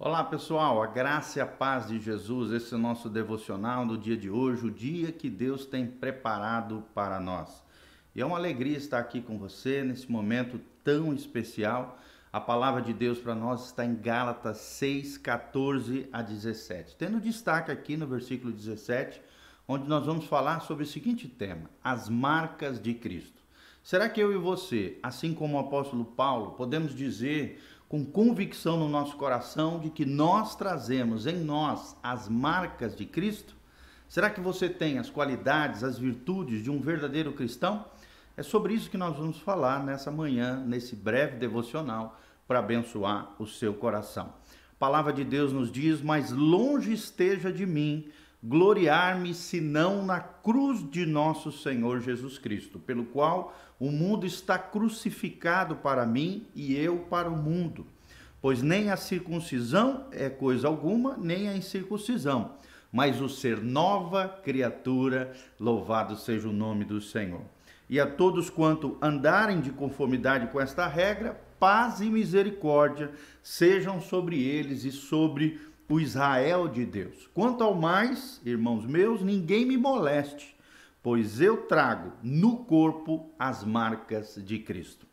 Olá pessoal, a graça e a paz de Jesus, esse é o nosso devocional no dia de hoje, o dia que Deus tem preparado para nós. E é uma alegria estar aqui com você nesse momento tão especial. A palavra de Deus para nós está em Gálatas 6, 14 a 17. Tendo destaque aqui no versículo 17, onde nós vamos falar sobre o seguinte tema: as marcas de Cristo. Será que eu e você, assim como o apóstolo Paulo, podemos dizer com convicção no nosso coração de que nós trazemos em nós as marcas de Cristo? Será que você tem as qualidades, as virtudes de um verdadeiro cristão? É sobre isso que nós vamos falar nessa manhã, nesse breve devocional, para abençoar o seu coração. A palavra de Deus nos diz: Mas longe esteja de mim gloriar-me senão na cruz de nosso Senhor Jesus Cristo, pelo qual o mundo está crucificado para mim e eu para o mundo. Pois nem a circuncisão é coisa alguma, nem a incircuncisão, mas o ser nova criatura, louvado seja o nome do Senhor. E a todos quanto andarem de conformidade com esta regra, paz e misericórdia sejam sobre eles e sobre o Israel de Deus. Quanto ao mais, irmãos meus, ninguém me moleste, pois eu trago no corpo as marcas de Cristo.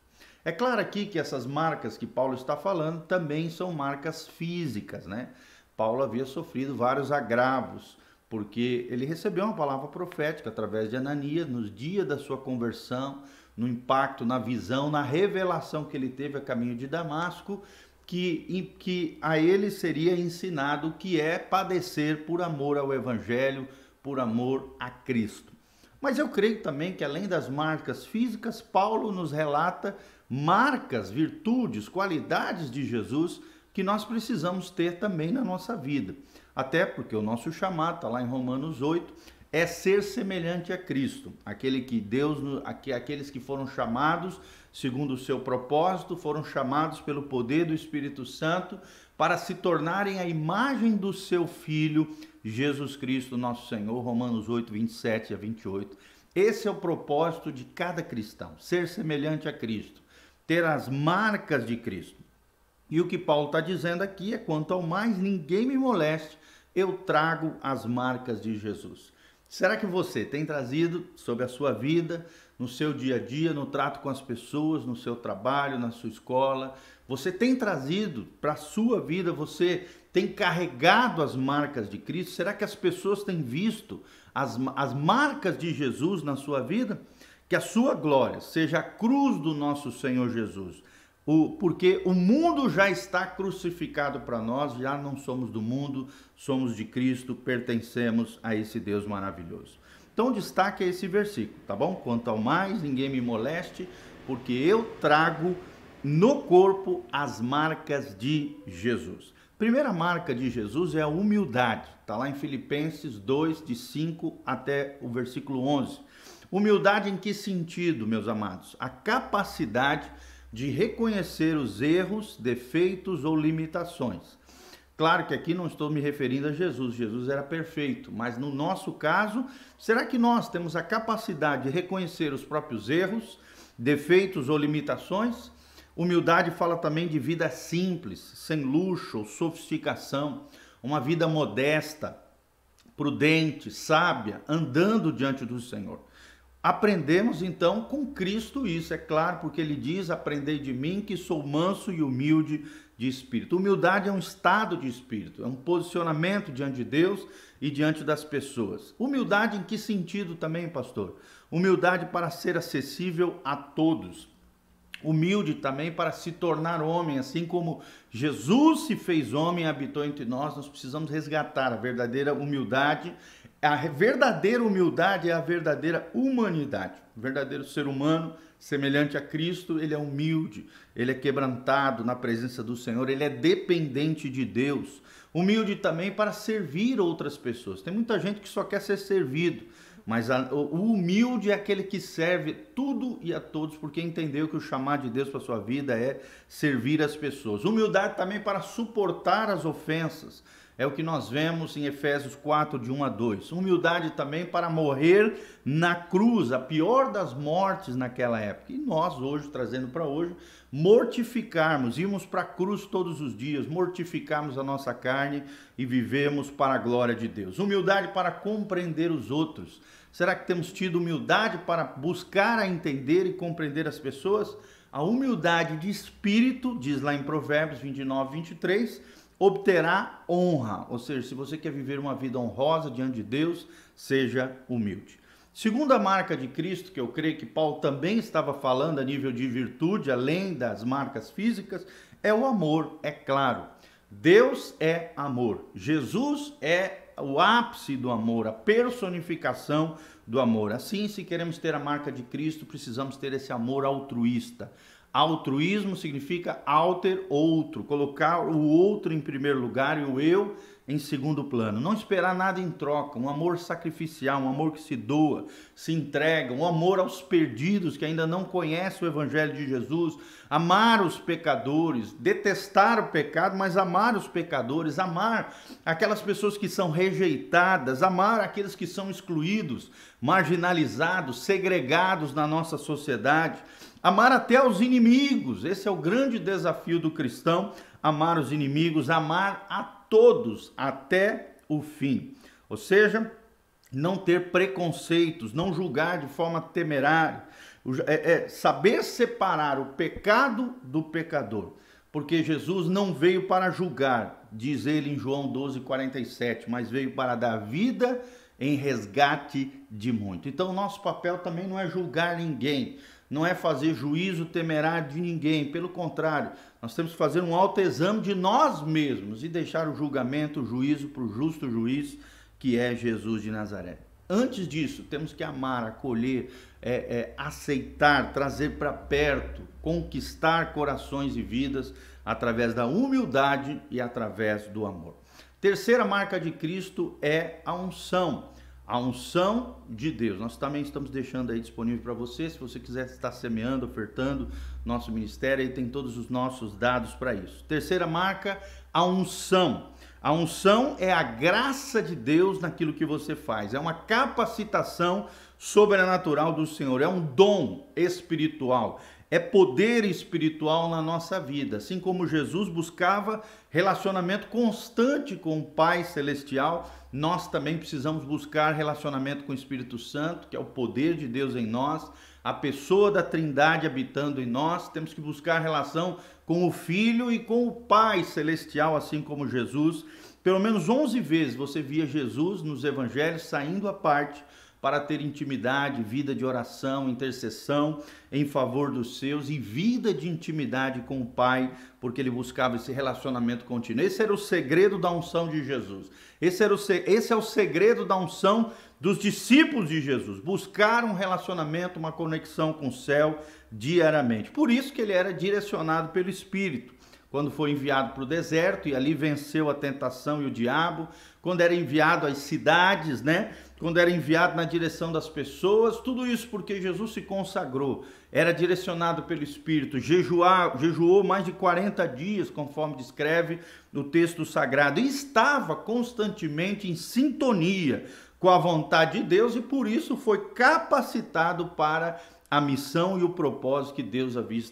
É claro aqui que essas marcas que Paulo está falando também são marcas físicas, né? Paulo havia sofrido vários agravos, porque ele recebeu uma palavra profética através de Ananias nos dias da sua conversão, no impacto, na visão, na revelação que ele teve a caminho de Damasco, que, que a ele seria ensinado o que é padecer por amor ao Evangelho, por amor a Cristo. Mas eu creio também que além das marcas físicas, Paulo nos relata marcas, virtudes, qualidades de Jesus que nós precisamos ter também na nossa vida. Até porque o nosso chamado está lá em Romanos 8, é ser semelhante a Cristo, aquele que Deus, aqueles que foram chamados segundo o seu propósito, foram chamados pelo poder do Espírito Santo para se tornarem a imagem do seu filho Jesus Cristo, nosso Senhor, Romanos 8, 27 a 28. Esse é o propósito de cada cristão, ser semelhante a Cristo, ter as marcas de Cristo. E o que Paulo está dizendo aqui é: quanto ao mais, ninguém me moleste, eu trago as marcas de Jesus. Será que você tem trazido sobre a sua vida, no seu dia a dia, no trato com as pessoas, no seu trabalho, na sua escola? Você tem trazido para a sua vida, você tem carregado as marcas de Cristo? Será que as pessoas têm visto as, as marcas de Jesus na sua vida? Que a sua glória seja a cruz do nosso Senhor Jesus o, porque o mundo já está crucificado para nós, já não somos do mundo, somos de Cristo, pertencemos a esse Deus maravilhoso. Então, destaque é esse versículo, tá bom? Quanto ao mais, ninguém me moleste, porque eu trago no corpo as marcas de Jesus. Primeira marca de Jesus é a humildade, está lá em Filipenses 2, de 5 até o versículo 11. Humildade em que sentido, meus amados? A capacidade de reconhecer os erros, defeitos ou limitações. Claro que aqui não estou me referindo a Jesus, Jesus era perfeito, mas no nosso caso, será que nós temos a capacidade de reconhecer os próprios erros, defeitos ou limitações? Humildade fala também de vida simples, sem luxo ou sofisticação, uma vida modesta, prudente, sábia, andando diante do Senhor. Aprendemos então com Cristo isso, é claro, porque ele diz: Aprendei de mim que sou manso e humilde de espírito. Humildade é um estado de espírito, é um posicionamento diante de Deus e diante das pessoas. Humildade em que sentido também, pastor? Humildade para ser acessível a todos. Humilde também para se tornar homem, assim como Jesus se fez homem e habitou entre nós, nós precisamos resgatar a verdadeira humildade a verdadeira humildade é a verdadeira humanidade. O verdadeiro ser humano, semelhante a Cristo, ele é humilde, ele é quebrantado na presença do Senhor, ele é dependente de Deus. Humilde também para servir outras pessoas. Tem muita gente que só quer ser servido, mas a, o humilde é aquele que serve tudo e a todos, porque entendeu que o chamado de Deus para sua vida é servir as pessoas. Humildade também para suportar as ofensas É o que nós vemos em Efésios 4, de 1 a 2. Humildade também para morrer na cruz, a pior das mortes naquela época. E nós, hoje, trazendo para hoje, mortificarmos, irmos para a cruz todos os dias, mortificarmos a nossa carne e vivemos para a glória de Deus. Humildade para compreender os outros. Será que temos tido humildade para buscar a entender e compreender as pessoas? A humildade de espírito, diz lá em Provérbios 29, 23 obterá honra. Ou seja, se você quer viver uma vida honrosa diante de Deus, seja humilde. Segunda marca de Cristo, que eu creio que Paulo também estava falando a nível de virtude, além das marcas físicas, é o amor, é claro. Deus é amor. Jesus é o ápice do amor, a personificação do amor. Assim, se queremos ter a marca de Cristo, precisamos ter esse amor altruísta. Altruísmo significa alter outro, colocar o outro em primeiro lugar e o eu em segundo plano. Não esperar nada em troca, um amor sacrificial, um amor que se doa, se entrega, um amor aos perdidos que ainda não conhecem o evangelho de Jesus, amar os pecadores, detestar o pecado, mas amar os pecadores, amar aquelas pessoas que são rejeitadas, amar aqueles que são excluídos, marginalizados, segregados na nossa sociedade Amar até os inimigos, esse é o grande desafio do cristão: amar os inimigos, amar a todos até o fim. Ou seja, não ter preconceitos, não julgar de forma temerária, é, é saber separar o pecado do pecador. Porque Jesus não veio para julgar, diz ele em João 12,47, mas veio para dar vida em resgate de muito. Então, nosso papel também não é julgar ninguém, não é fazer juízo temerário de ninguém, pelo contrário, nós temos que fazer um autoexame de nós mesmos e deixar o julgamento, o juízo para o justo juiz, que é Jesus de Nazaré. Antes disso, temos que amar, acolher, é, é, aceitar, trazer para perto, conquistar corações e vidas através da humildade e através do amor. Terceira marca de Cristo é a unção a unção de Deus. Nós também estamos deixando aí disponível para você, se você quiser estar semeando, ofertando nosso ministério, aí tem todos os nossos dados para isso. Terceira marca, a unção. A unção é a graça de Deus naquilo que você faz, é uma capacitação sobrenatural do Senhor, é um dom espiritual, é poder espiritual na nossa vida. Assim como Jesus buscava relacionamento constante com o Pai Celestial, nós também precisamos buscar relacionamento com o Espírito Santo, que é o poder de Deus em nós, a pessoa da Trindade habitando em nós. Temos que buscar relação com o Filho e com o Pai Celestial, assim como Jesus. Pelo menos 11 vezes você via Jesus nos evangelhos saindo à parte para ter intimidade, vida de oração, intercessão em favor dos seus e vida de intimidade com o Pai, porque ele buscava esse relacionamento contínuo. Esse era o segredo da unção de Jesus. Esse, era o, esse é o segredo da unção dos discípulos de Jesus, buscar um relacionamento, uma conexão com o céu diariamente. Por isso que ele era direcionado pelo Espírito. Quando foi enviado para o deserto e ali venceu a tentação e o diabo, quando era enviado às cidades, né? Quando era enviado na direção das pessoas, tudo isso porque Jesus se consagrou, era direcionado pelo Espírito, jejuou mais de 40 dias, conforme descreve no texto sagrado, e estava constantemente em sintonia com a vontade de Deus e por isso foi capacitado para a missão e o propósito que Deus havia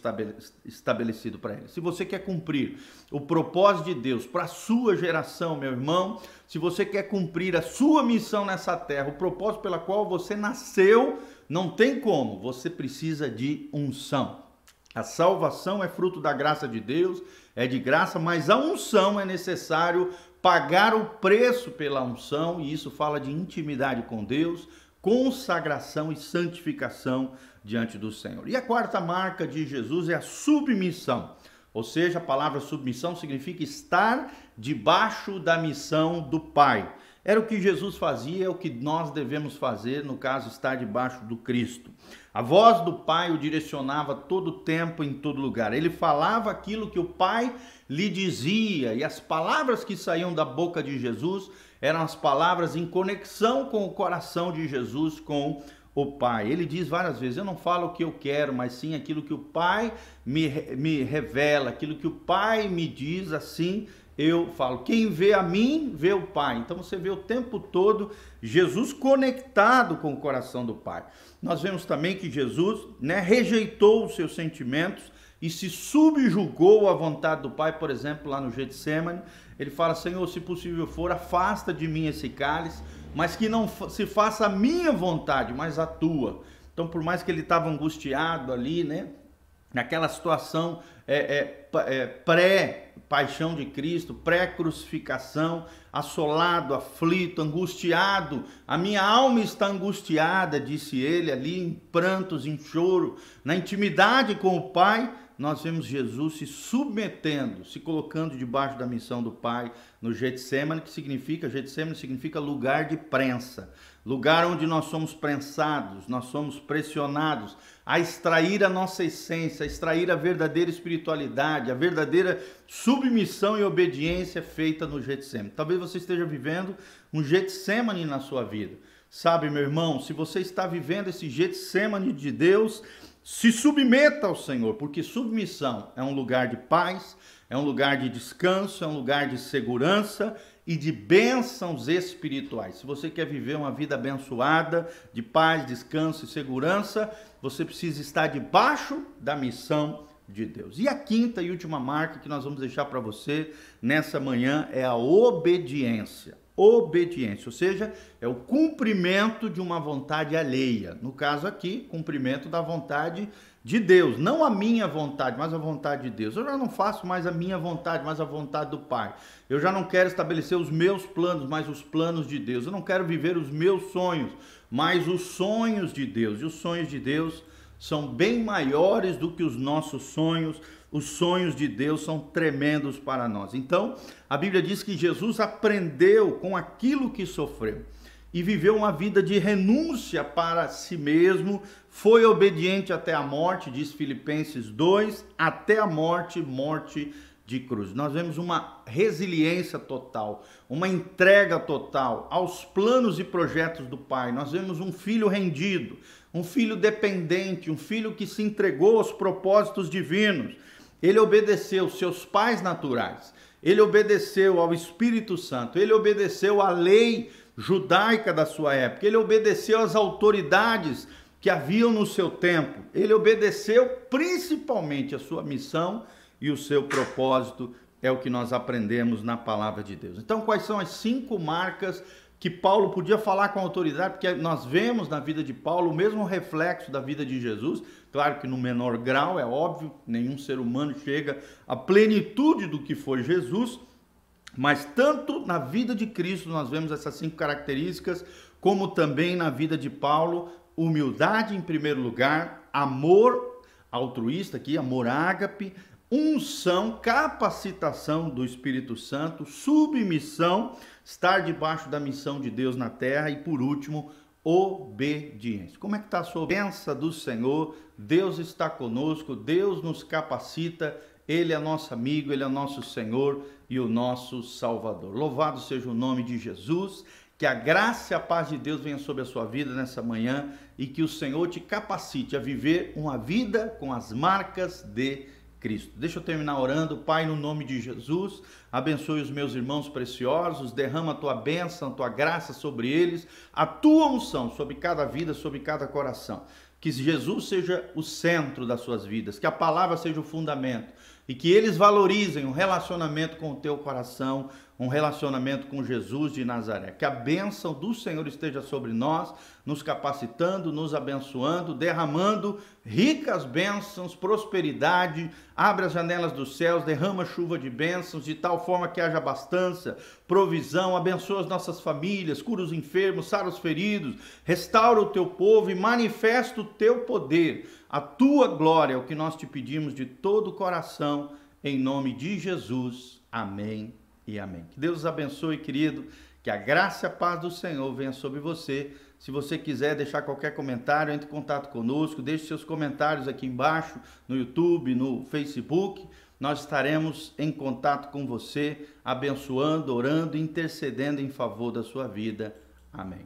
estabelecido para ele. Se você quer cumprir o propósito de Deus para a sua geração, meu irmão, se você quer cumprir a sua missão nessa terra, o propósito pela qual você nasceu, não tem como, você precisa de unção. A salvação é fruto da graça de Deus, é de graça, mas a unção é necessário pagar o preço pela unção, e isso fala de intimidade com Deus, consagração e santificação diante do Senhor. E a quarta marca de Jesus é a submissão. Ou seja, a palavra submissão significa estar debaixo da missão do Pai. Era o que Jesus fazia, é o que nós devemos fazer, no caso, estar debaixo do Cristo. A voz do Pai o direcionava todo o tempo, em todo lugar. Ele falava aquilo que o Pai lhe dizia, e as palavras que saíam da boca de Jesus eram as palavras em conexão com o coração de Jesus, com o Pai. Ele diz várias vezes: Eu não falo o que eu quero, mas sim aquilo que o Pai me, me revela, aquilo que o Pai me diz, assim eu falo, quem vê a mim, vê o Pai. Então você vê o tempo todo Jesus conectado com o coração do Pai. Nós vemos também que Jesus né, rejeitou os seus sentimentos e se subjugou à vontade do Pai, por exemplo, lá no Getsemane. Ele fala: Senhor, se possível for, afasta de mim esse cálice, mas que não se faça a minha vontade, mas a tua. Então, por mais que ele estava angustiado ali, né? Naquela situação é, é, é, pré-paixão de Cristo, pré-crucificação, assolado, aflito, angustiado. A minha alma está angustiada, disse ele ali, em prantos, em choro, na intimidade com o Pai nós vemos Jesus se submetendo, se colocando debaixo da missão do Pai no Getsemane, que significa, Getsemane significa lugar de prensa, lugar onde nós somos prensados, nós somos pressionados a extrair a nossa essência, a extrair a verdadeira espiritualidade, a verdadeira submissão e obediência feita no Getsemane. Talvez você esteja vivendo um Getsemane na sua vida. Sabe, meu irmão, se você está vivendo esse Getsemane de Deus, se submeta ao Senhor, porque submissão é um lugar de paz, é um lugar de descanso, é um lugar de segurança e de bênçãos espirituais. Se você quer viver uma vida abençoada, de paz, descanso e segurança, você precisa estar debaixo da missão de Deus. E a quinta e última marca que nós vamos deixar para você nessa manhã é a obediência obediência, ou seja, é o cumprimento de uma vontade alheia. No caso aqui, cumprimento da vontade de Deus, não a minha vontade, mas a vontade de Deus. Eu já não faço mais a minha vontade, mas a vontade do Pai. Eu já não quero estabelecer os meus planos, mas os planos de Deus. Eu não quero viver os meus sonhos, mas os sonhos de Deus. E os sonhos de Deus são bem maiores do que os nossos sonhos os sonhos de Deus são tremendos para nós. Então, a Bíblia diz que Jesus aprendeu com aquilo que sofreu e viveu uma vida de renúncia para si mesmo, foi obediente até a morte, diz Filipenses 2, até a morte, morte de cruz. Nós vemos uma resiliência total, uma entrega total aos planos e projetos do Pai. Nós vemos um filho rendido, um filho dependente, um filho que se entregou aos propósitos divinos. Ele obedeceu seus pais naturais, ele obedeceu ao Espírito Santo, ele obedeceu à lei judaica da sua época, ele obedeceu às autoridades que haviam no seu tempo, ele obedeceu principalmente a sua missão e o seu propósito, é o que nós aprendemos na palavra de Deus. Então, quais são as cinco marcas que Paulo podia falar com autoridade, porque nós vemos na vida de Paulo o mesmo reflexo da vida de Jesus, claro que no menor grau, é óbvio, nenhum ser humano chega à plenitude do que foi Jesus, mas tanto na vida de Cristo nós vemos essas cinco características, como também na vida de Paulo, humildade em primeiro lugar, amor altruísta aqui, amor ágape, unção, capacitação do Espírito Santo, submissão, estar debaixo da missão de Deus na terra e por último, obediência. Como é que está a sua bênção do Senhor? Deus está conosco, Deus nos capacita, Ele é nosso amigo, Ele é nosso Senhor e o nosso Salvador. Louvado seja o nome de Jesus, que a graça e a paz de Deus venha sobre a sua vida nessa manhã e que o Senhor te capacite a viver uma vida com as marcas de Cristo. Deixa eu terminar orando. Pai, no nome de Jesus, abençoe os meus irmãos preciosos, derrama a tua bênção, a tua graça sobre eles, a tua unção sobre cada vida, sobre cada coração. Que Jesus seja o centro das suas vidas, que a palavra seja o fundamento e que eles valorizem um relacionamento com o teu coração, um relacionamento com Jesus de Nazaré. Que a bênção do Senhor esteja sobre nós, nos capacitando, nos abençoando, derramando ricas bênçãos, prosperidade, abre as janelas dos céus, derrama chuva de bênçãos, de tal forma que haja abastança, provisão, abençoa as nossas famílias, cura os enfermos, sara os feridos, restaura o teu povo e manifesta o teu poder, a tua glória, é o que nós te pedimos de todo o coração, em nome de Jesus. Amém e amém. Que Deus os abençoe, querido. Que a graça e a paz do Senhor venha sobre você. Se você quiser deixar qualquer comentário, entre em contato conosco, deixe seus comentários aqui embaixo, no YouTube, no Facebook. Nós estaremos em contato com você, abençoando, orando, intercedendo em favor da sua vida. Amém.